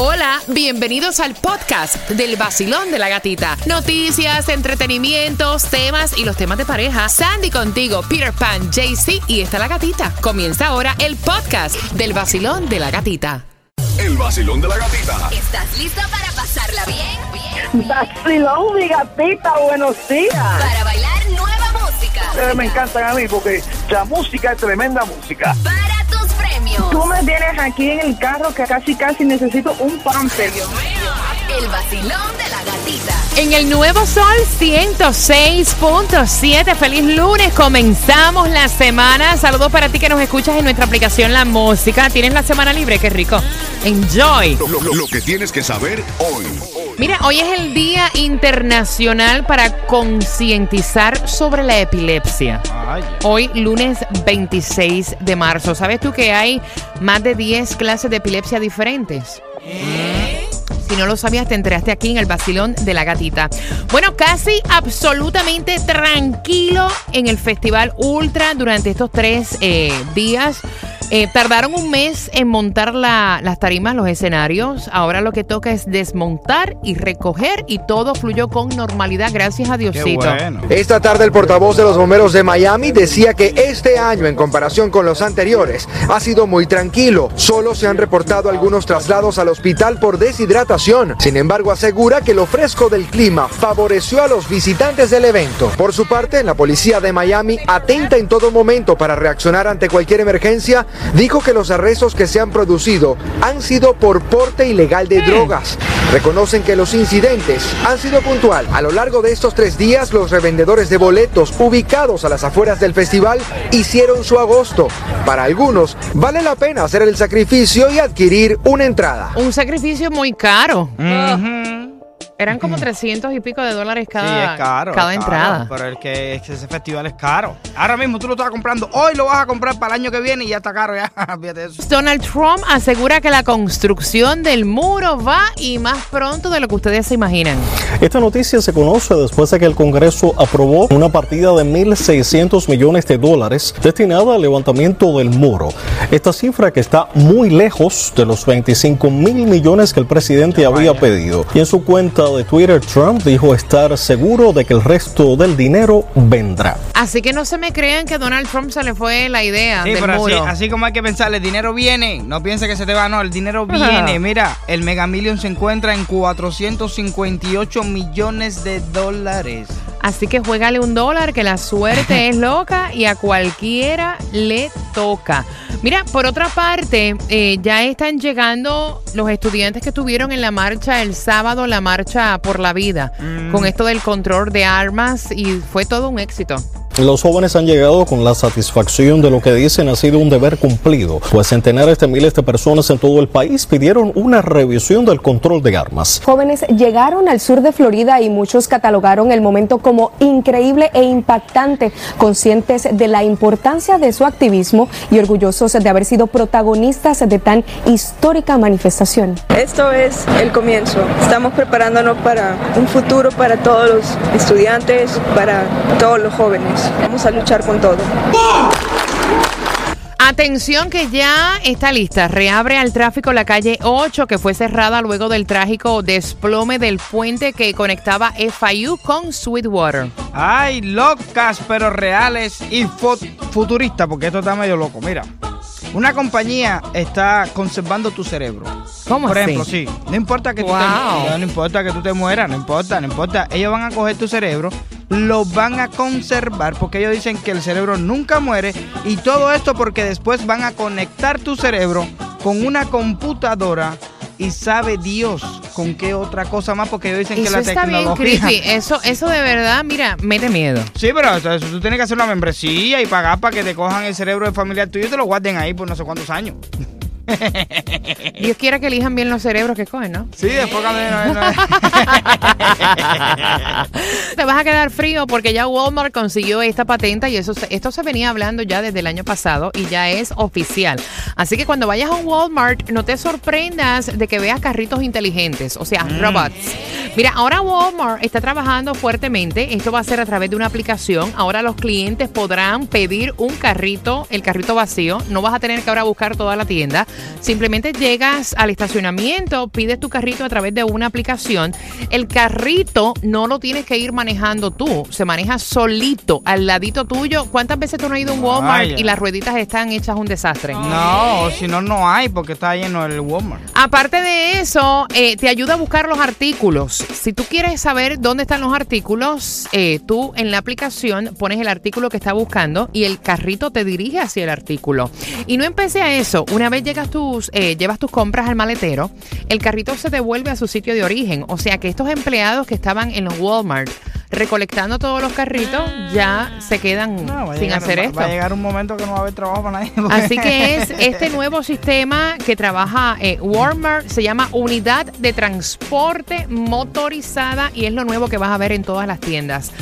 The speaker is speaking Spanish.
Hola, bienvenidos al podcast del vacilón de la gatita. Noticias, entretenimientos, temas y los temas de pareja. Sandy contigo, Peter Pan, JC y está la gatita. Comienza ahora el podcast del vacilón de la gatita. El vacilón de la gatita. ¿Estás lista para pasarla bien? Bien. Vacilón, mi gatita, buenos días. Para bailar nueva música. Ustedes me encantan a mí porque la música es tremenda música. Premios. Tú me tienes aquí en el carro que casi casi necesito un pamper. El vacilón de la gatita. En el Nuevo Sol 106.7. Feliz lunes. Comenzamos la semana. Saludos para ti que nos escuchas en nuestra aplicación La Música. Tienes la semana libre, qué rico. Enjoy. Lo, lo- lo que tienes que saber hoy. Mira, hoy es el Día Internacional para concientizar sobre la epilepsia. Hoy, lunes 26 de marzo. ¿Sabes tú que hay más de 10 clases de epilepsia diferentes? Si no lo sabías, te enteraste aquí en el vacilón de la gatita. Bueno, casi absolutamente tranquilo en el Festival Ultra durante estos tres eh, días. Eh, tardaron un mes en montar la- las tarimas, los escenarios. Ahora lo que toca es desmontar y recoger y todo fluyó con normalidad, gracias a Diosito. Esta tarde el portavoz de los bomberos de Miami decía que este año, en comparación con los anteriores, ha sido muy tranquilo. Solo se han reportado algunos traslados al hospital por deshidratación. Sin embargo, asegura que lo fresco del clima favoreció a los visitantes del evento. Por su parte, la policía de Miami, atenta en todo momento para reaccionar ante cualquier emergencia, dijo que los arrestos que se han producido han sido por porte ilegal de drogas. Reconocen que los incidentes han sido puntual. A lo largo de estos tres días, los revendedores de boletos ubicados a las afueras del festival hicieron su agosto. Para algunos, vale la pena hacer el sacrificio y adquirir una entrada. Un sacrificio muy caro. Eran como 300 y pico de dólares Sí, cada, es caro. cada es entrada. pero el que, es que ese festival es caro. Ahora mismo tú lo estás comprando, hoy lo vas a comprar para el año que viene y ya está caro. Ya, eso. Donald Trump asegura que la construcción del muro va y más pronto de lo que ustedes se imaginan. Esta noticia se conoce después de que el Congreso aprobó una partida de 1.600 millones de dólares destinada al levantamiento del muro. Esta cifra que está muy lejos de los 25 mil millones que el presidente había pedido. Y en su cuenta de Twitter, Trump dijo estar seguro de que el resto del dinero vendrá. Así que no se me crean que Donald Trump se le fue la idea Sí, del pero así, muro. así como hay que pensar, el dinero viene. No piense que se te va, no, el dinero viene. Mira, el Mega Million se encuentra en 458 millones de dólares. Así que juégale un dólar, que la suerte es loca y a cualquiera le toca. Mira, por otra parte, eh, ya están llegando los estudiantes que estuvieron en la marcha el sábado, la marcha por la vida, con esto del control de armas y fue todo un éxito. Los jóvenes han llegado con la satisfacción de lo que dicen ha sido un deber cumplido, pues centenares de miles de personas en todo el país pidieron una revisión del control de armas. Jóvenes llegaron al sur de Florida y muchos catalogaron el momento como increíble e impactante, conscientes de la importancia de su activismo y orgullosos de haber sido protagonistas de tan histórica manifestación. Esto es el comienzo. Estamos preparándonos para un futuro para todos los estudiantes, para todos los jóvenes. Vamos a luchar con todo. Atención que ya está lista. Reabre al tráfico la calle 8 que fue cerrada luego del trágico desplome del puente que conectaba FIU con Sweetwater. Ay, locas pero reales y fu- futuristas, porque esto está medio loco. Mira, una compañía está conservando tu cerebro. ¿Cómo Por así? ejemplo, sí. No importa que tú Wow. te, no, no importa que tú te mueras, no importa, no importa. Ellos van a coger tu cerebro, lo van a conservar porque ellos dicen que el cerebro nunca muere y todo esto porque después van a conectar tu cerebro con una computadora y sabe Dios con qué otra cosa más porque ellos dicen que la está bien tecnología creepy. Eso, eso de verdad, mira, mete miedo. Sí, pero eso, eso tú tienes que hacer una membresía y pagar para que te cojan el cerebro de familiar tuyo y te lo guarden ahí por no sé cuántos años. Dios quiera que elijan bien los cerebros que cogen, ¿no? Sí, después cuando... Te vas a quedar frío porque ya Walmart consiguió esta patente y eso, esto se venía hablando ya desde el año pasado y ya es oficial. Así que cuando vayas a un Walmart, no te sorprendas de que veas carritos inteligentes, o sea, robots. Mira, ahora Walmart está trabajando fuertemente. Esto va a ser a través de una aplicación. Ahora los clientes podrán pedir un carrito, el carrito vacío. No vas a tener que ahora buscar toda la tienda. Simplemente llegas al estacionamiento, pides tu carrito a través de una aplicación. El carrito no lo tienes que ir manejando tú, se maneja solito, al ladito tuyo. ¿Cuántas veces tú no has ido a un Walmart Vaya. y las rueditas están hechas un desastre? No, si no, no hay porque está lleno el Walmart. Aparte de eso, eh, te ayuda a buscar los artículos. Si tú quieres saber dónde están los artículos, eh, tú en la aplicación pones el artículo que estás buscando y el carrito te dirige hacia el artículo. Y no empecé a eso. Una vez llegas tus, eh, llevas tus compras al maletero, el carrito se devuelve a su sitio de origen. O sea que estos empleados que estaban en los Walmart recolectando todos los carritos ya se quedan No, sin llegar- hacer va- esto. Va a llegar un momento que no va a haber trabajo para nadie. Así que es este nuevo sistema que trabaja eh, Walmart, se llama Unidad de Transporte Motorizada y es lo nuevo que vas a ver en todas las tiendas.